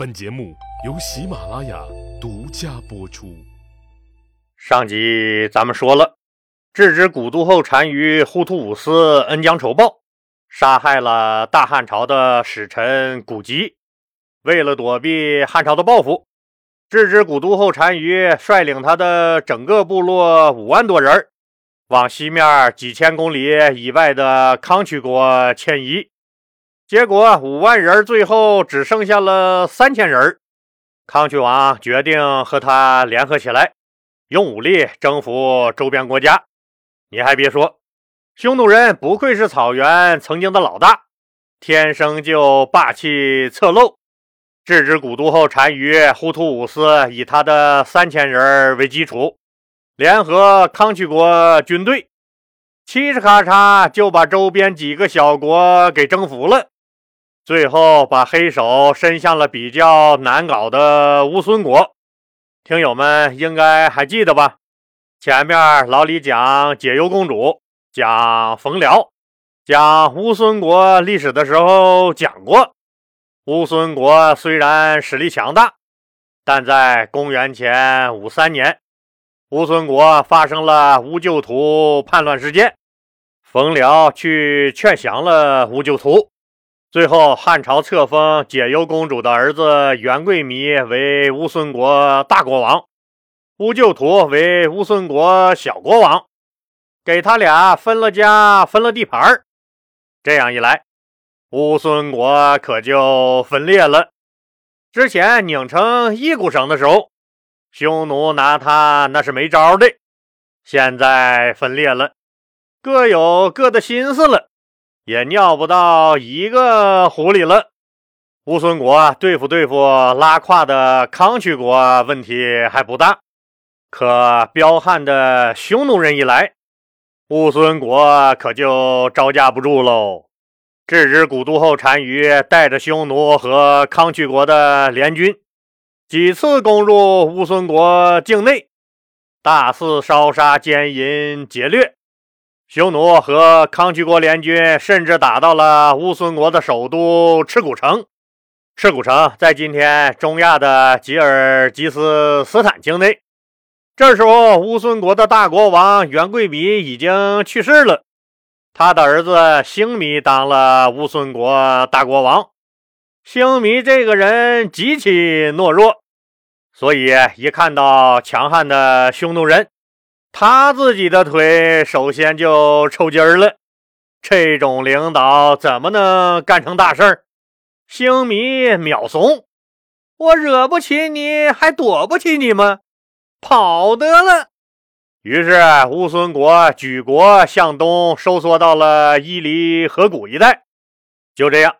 本节目由喜马拉雅独家播出。上集咱们说了，郅支古都后单于呼图五斯恩将仇报，杀害了大汉朝的使臣古吉。为了躲避汉朝的报复，郅支古都后单于率领他的整个部落五万多人，往西面几千公里以外的康曲国迁移。结果五万人最后只剩下了三千人。康曲王决定和他联合起来，用武力征服周边国家。你还别说，匈奴人不愧是草原曾经的老大，天生就霸气侧漏。郅支古都后单于忽突五司以他的三千人为基础，联合康曲国军队，嘁哧咔嚓就把周边几个小国给征服了。最后把黑手伸向了比较难搞的乌孙国，听友们应该还记得吧？前面老李讲解忧公主，讲冯辽，讲乌孙国历史的时候讲过，乌孙国虽然实力强大，但在公元前五三年，乌孙国发生了乌就图叛乱事件，冯辽去劝降了乌就图。最后，汉朝册封解忧公主的儿子元贵弥为乌孙国大国王，乌就图为乌孙国小国王，给他俩分了家，分了地盘这样一来，乌孙国可就分裂了。之前拧成一股绳的时候，匈奴拿他那是没招的。现在分裂了，各有各的心思了。也尿不到一个壶里了。乌孙国对付对付拉胯的康曲国问题还不大，可彪悍的匈奴人一来，乌孙国可就招架不住喽。郅支古都后单于带着匈奴和康曲国的联军，几次攻入乌孙国境内，大肆烧杀奸淫劫掠。匈奴和康居国联军甚至打到了乌孙国的首都赤古城。赤古城在今天中亚的吉尔吉斯斯坦境内。这时候，乌孙国的大国王元贵弥已经去世了，他的儿子兴弥当了乌孙国大国王。兴弥这个人极其懦弱，所以一看到强悍的匈奴人。他自己的腿首先就抽筋儿了，这种领导怎么能干成大事儿？星迷秒怂，我惹不起你，还躲不起你吗？跑得了。于是乌孙国举国向东收缩到了伊犁河谷一带，就这样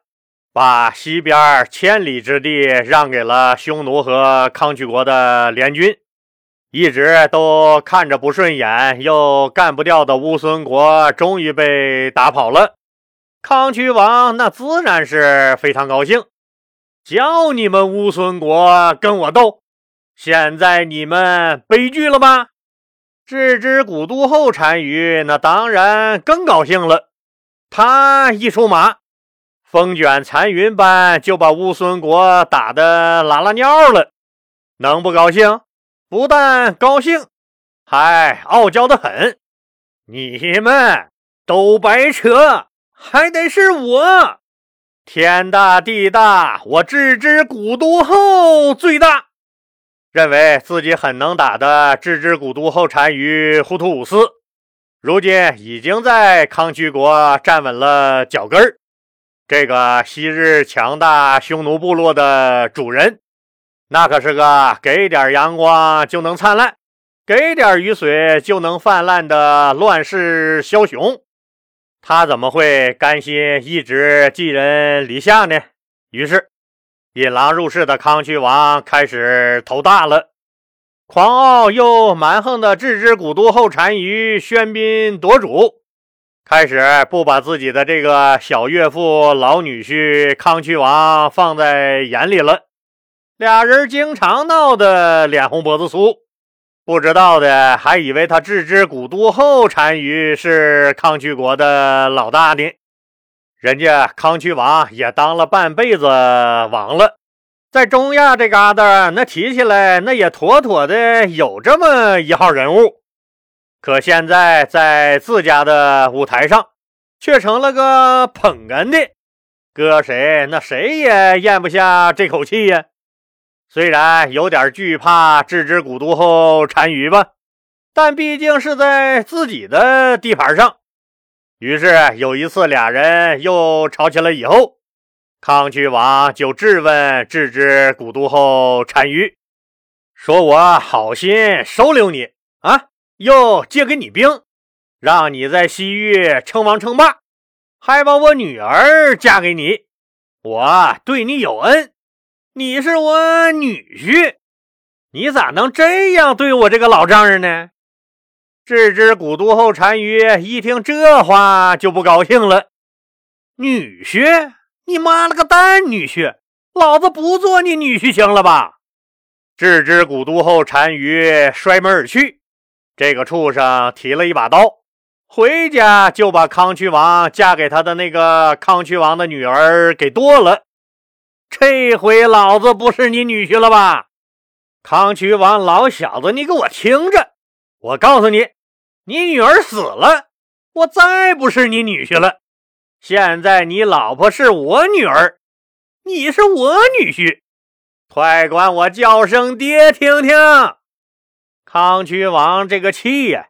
把西边千里之地让给了匈奴和康曲国的联军。一直都看着不顺眼又干不掉的乌孙国，终于被打跑了。康曲王那自然是非常高兴，叫你们乌孙国跟我斗，现在你们悲剧了吧？郅支古都后单于那当然更高兴了，他一出马，风卷残云般就把乌孙国打得拉拉尿了，能不高兴？不但高兴，还傲娇的很。你们都白扯，还得是我。天大地大，我郅支古都后最大。认为自己很能打的郅支古都后单于忽突五司，如今已经在康居国站稳了脚跟儿。这个昔日强大匈奴部落的主人。那可是个给点阳光就能灿烂，给点雨水就能泛滥的乱世枭雄，他怎么会甘心一直寄人篱下呢？于是，引狼入室的康曲王开始头大了。狂傲又蛮横的置之古都后单于喧宾夺主，开始不把自己的这个小岳父、老女婿康曲王放在眼里了。俩人经常闹得脸红脖子粗，不知道的还以为他置之古都后单于是康曲国的老大呢。人家康曲王也当了半辈子王了，在中亚这嘎达，那提起来那也妥妥的有这么一号人物。可现在在自家的舞台上，却成了个捧哏的，搁谁那谁也咽不下这口气呀。虽然有点惧怕郅支古都后单于吧，但毕竟是在自己的地盘上。于是有一次，俩人又吵起来以后。康曲王就质问郅支古都后单于，说：“我好心收留你啊，又借给你兵，让你在西域称王称霸，还把我女儿嫁给你，我对你有恩，你是我女婿，你咋能这样对我这个老丈人呢？”郅支古都后单于一听这话就不高兴了，女婿。你妈了个蛋，女婿！老子不做你女婿行了吧？郅支古都后单于摔门而去。这个畜生提了一把刀，回家就把康渠王嫁给他的那个康渠王的女儿给剁了。这回老子不是你女婿了吧？康渠王老小子，你给我听着！我告诉你，你女儿死了，我再不是你女婿了。现在你老婆是我女儿，你是我女婿，快管我叫声爹听听！康渠王这个气呀，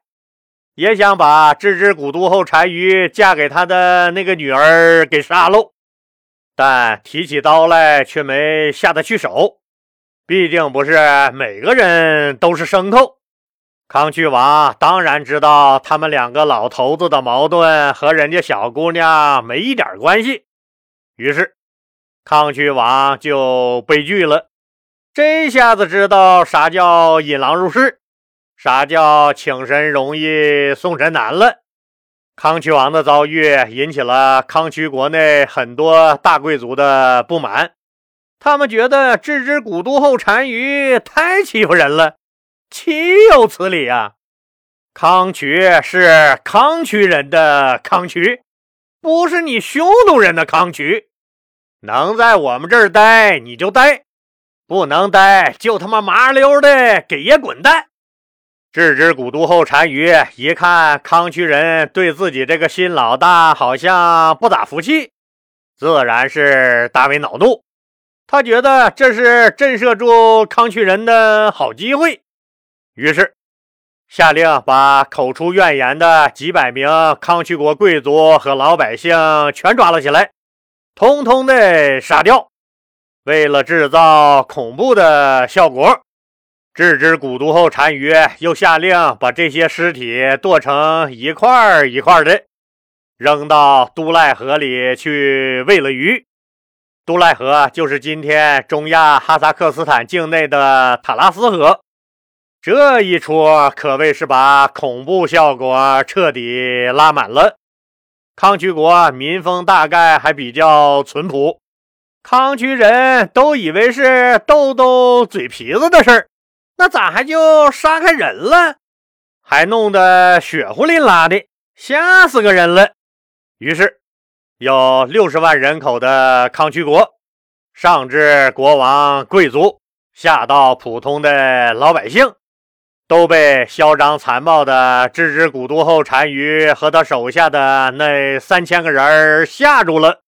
也想把郅支古都后单于嫁给他的那个女儿给杀喽，但提起刀来却没下得去手，毕竟不是每个人都是牲口。康曲王当然知道他们两个老头子的矛盾和人家小姑娘没一点关系，于是康曲王就悲剧了。这下子知道啥叫引狼入室，啥叫请神容易送神难了。康渠王的遭遇引起了康渠国内很多大贵族的不满，他们觉得置之古都后单于太欺负人了。岂有此理啊！康渠是康渠人的康渠，不是你匈奴人的康渠。能在我们这儿待你就待，不能待就他妈麻溜的给爷滚蛋！郅支古都后单于一看康渠人对自己这个新老大好像不咋服气，自然是大为恼怒。他觉得这是震慑住康渠人的好机会。于是，下令把口出怨言的几百名康曲国贵族和老百姓全抓了起来，通通的杀掉。为了制造恐怖的效果，郅支古都后单于又下令把这些尸体剁成一块一块的，扔到都赖河里去喂了鱼。都赖河就是今天中亚哈萨克斯坦境内的塔拉斯河。这一出可谓是把恐怖效果彻底拉满了。康曲国民风大概还比较淳朴，康曲人都以为是斗斗嘴皮子的事儿，那咋还就杀开人了？还弄得血呼淋拉的，吓死个人了。于是，有六十万人口的康曲国，上至国王贵族，下到普通的老百姓。都被嚣张残暴的郅支古都后单于和他手下的那三千个人吓住了，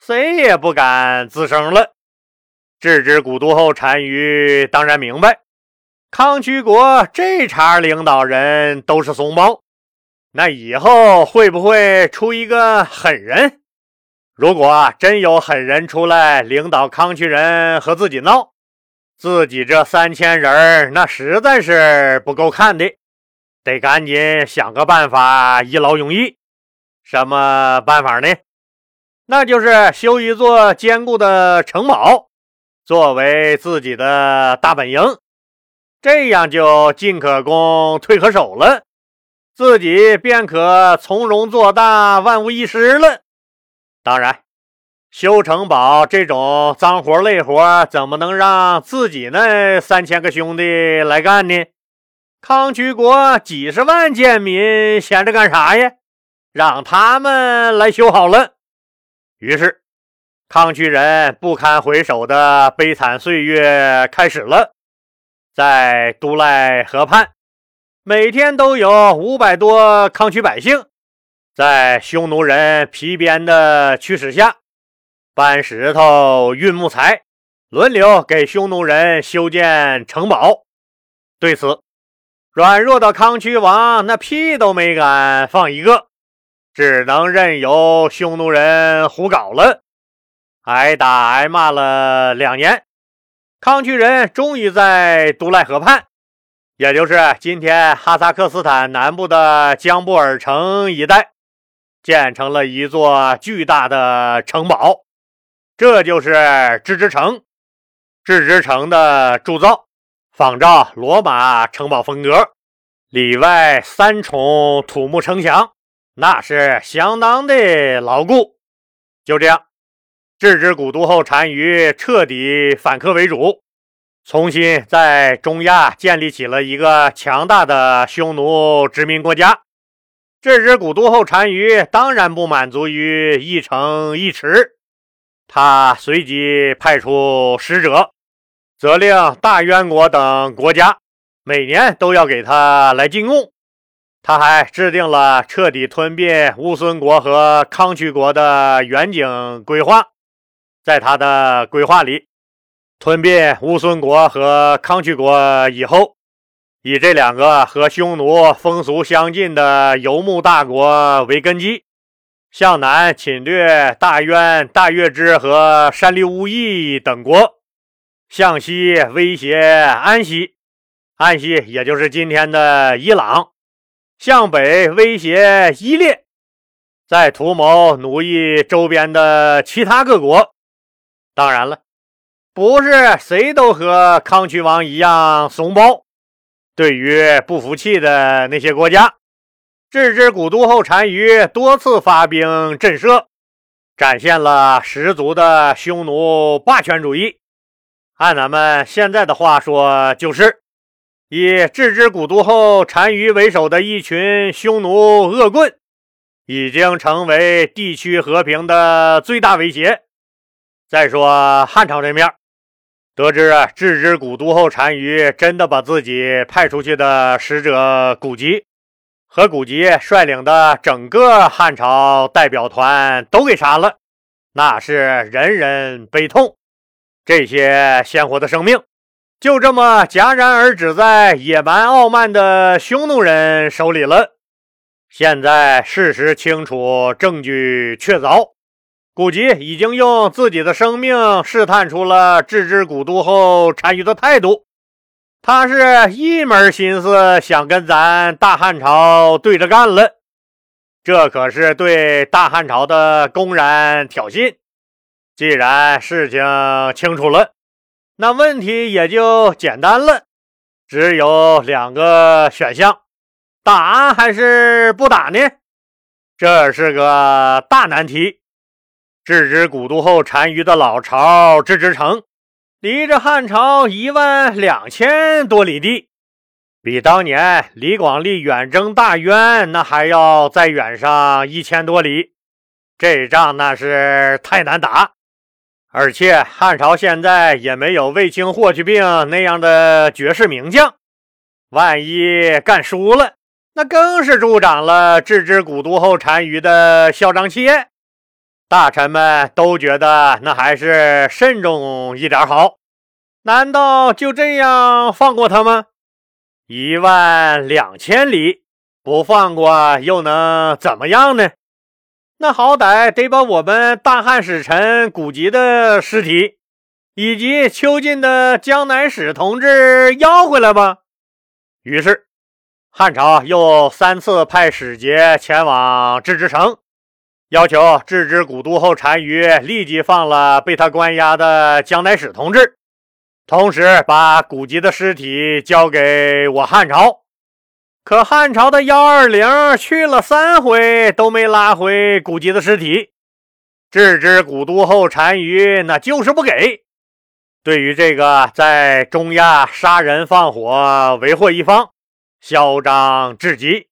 谁也不敢吱声了。郅支古都后单于当然明白，康曲国这茬领导人都是怂包，那以后会不会出一个狠人？如果真有狠人出来领导康区人和自己闹，自己这三千人那实在是不够看的，得赶紧想个办法一劳永逸。什么办法呢？那就是修一座坚固的城堡，作为自己的大本营，这样就进可攻，退可守了，自己便可从容做大，万无一失了。当然。修城堡这种脏活累活，怎么能让自己那三千个兄弟来干呢？康曲国几十万贱民闲着干啥呀？让他们来修好了。于是，康区人不堪回首的悲惨岁月开始了。在都赖河畔，每天都有五百多康区百姓，在匈奴人皮鞭的驱使下，搬石头、运木材，轮流给匈奴人修建城堡。对此，软弱的康区王那屁都没敢放一个，只能任由匈奴人胡搞了。挨打挨骂了两年，康区人终于在都赖河畔，也就是今天哈萨克斯坦南部的江布尔城一带，建成了一座巨大的城堡。这就是郅支城。郅支城的铸造仿照罗马城堡风格，里外三重土木城墙，那是相当的牢固。就这样。郅支古都后单于彻底反客为主，重新在中亚建立起了一个强大的匈奴殖民国家。郅支古都后单于当然不满足于一城一池，他随即派出使者，责令大渊国等国家每年都要给他来进贡。他还制定了彻底吞并乌孙国和康区国的远景规划。在他的规划里，吞并乌孙国和康区国以后，以这两个和匈奴风俗相近的游牧大国为根基，向南侵略大渊、大月支和山利乌邑等国，向西威胁安息，安息也就是今天的伊朗，向北威胁伊列，在图谋奴役周边的其他各国。当然了，不是谁都和康渠王一样怂包。对于不服气的那些国家，郅支古都后单于多次发兵震慑，展现了十足的匈奴霸权主义。按咱们现在的话说，就是以郅支古都后单于为首的一群匈奴恶棍，已经成为地区和平的最大威胁。再说汉朝这面，得知郅支古都后单于真的把自己派出去的使者古吉和古吉率领的整个汉朝代表团都给杀了，那是人人悲痛。这些鲜活的生命就这么戛然而止在野蛮傲慢的匈奴人手里了。现在事实清楚，证据确凿。古吉已经用自己的生命试探出了置之古都后单于的态度，他是一门心思想跟咱大汉朝对着干了，这可是对大汉朝的公然挑衅。既然事情清楚了，那问题也就简单了，只有两个选项：打还是不打呢？这是个大难题。郅支古都后单于的老巢郅支城，离着汉朝一万两千多里地，比当年李广利远征大渊那还要再远上一千多里。这仗那是太难打，而且汉朝现在也没有卫青、霍去病那样的绝世名将，万一干输了，那更是助长了郅支古都后单于的嚣张气焰。大臣们都觉得那还是慎重一点好。难道就这样放过他吗？一万两千里不放过又能怎么样呢？那好歹得把我们大汉使臣古籍的尸体以及囚禁的江南使同志要回来吧。于是，汉朝又三次派使节前往郅支城。要求郅支古都后单于立即放了被他关押的江乃使同志，同时把古吉的尸体交给我汉朝。可汉朝的幺二零去了三回都没拉回古吉的尸体，郅支古都后单于那就是不给。对于这个在中亚杀人放火为祸一方，嚣张至极。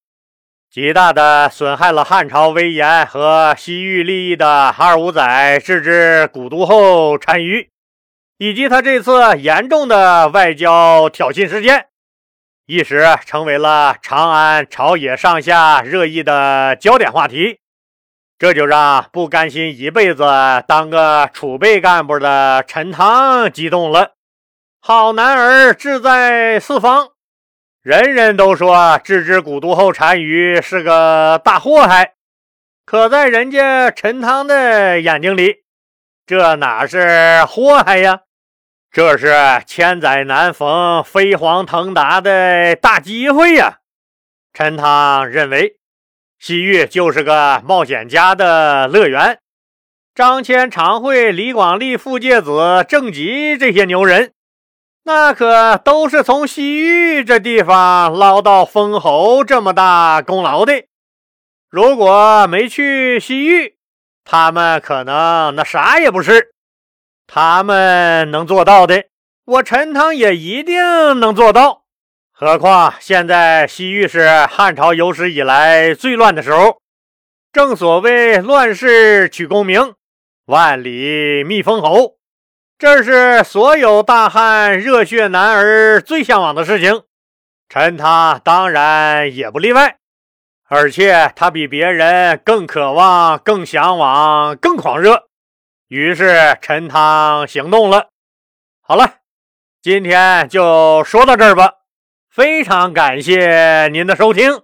极大的损害了汉朝威严和西域利益的二五仔置之古都后单于，以及他这次严重的外交挑衅事件，一时成为了长安朝野上下热议的焦点话题。这就让不甘心一辈子当个储备干部的陈汤激动了。好男儿志在四方，人人都说置之古都后单于是个大祸害，可在人家陈汤的眼睛里，这哪是祸害呀？这是千载难逢、飞黄腾达的大机会呀！陈汤认为。西域就是个冒险家的乐园，张骞、常惠、李广利、傅介子、郑吉这些牛人，那可都是从西域这地方捞到封侯这么大功劳的。如果没去西域，他们可能那啥也不是。他们能做到的，我陈汤也一定能做到。何况现在西域是汉朝有史以来最乱的时候，正所谓乱世取功名，万里觅封侯，这是所有大汉热血男儿最向往的事情。陈汤当然也不例外，而且他比别人更渴望、更向往、更狂热。于是陈汤行动了。好了，今天就说到这儿吧。非常感谢您的收听。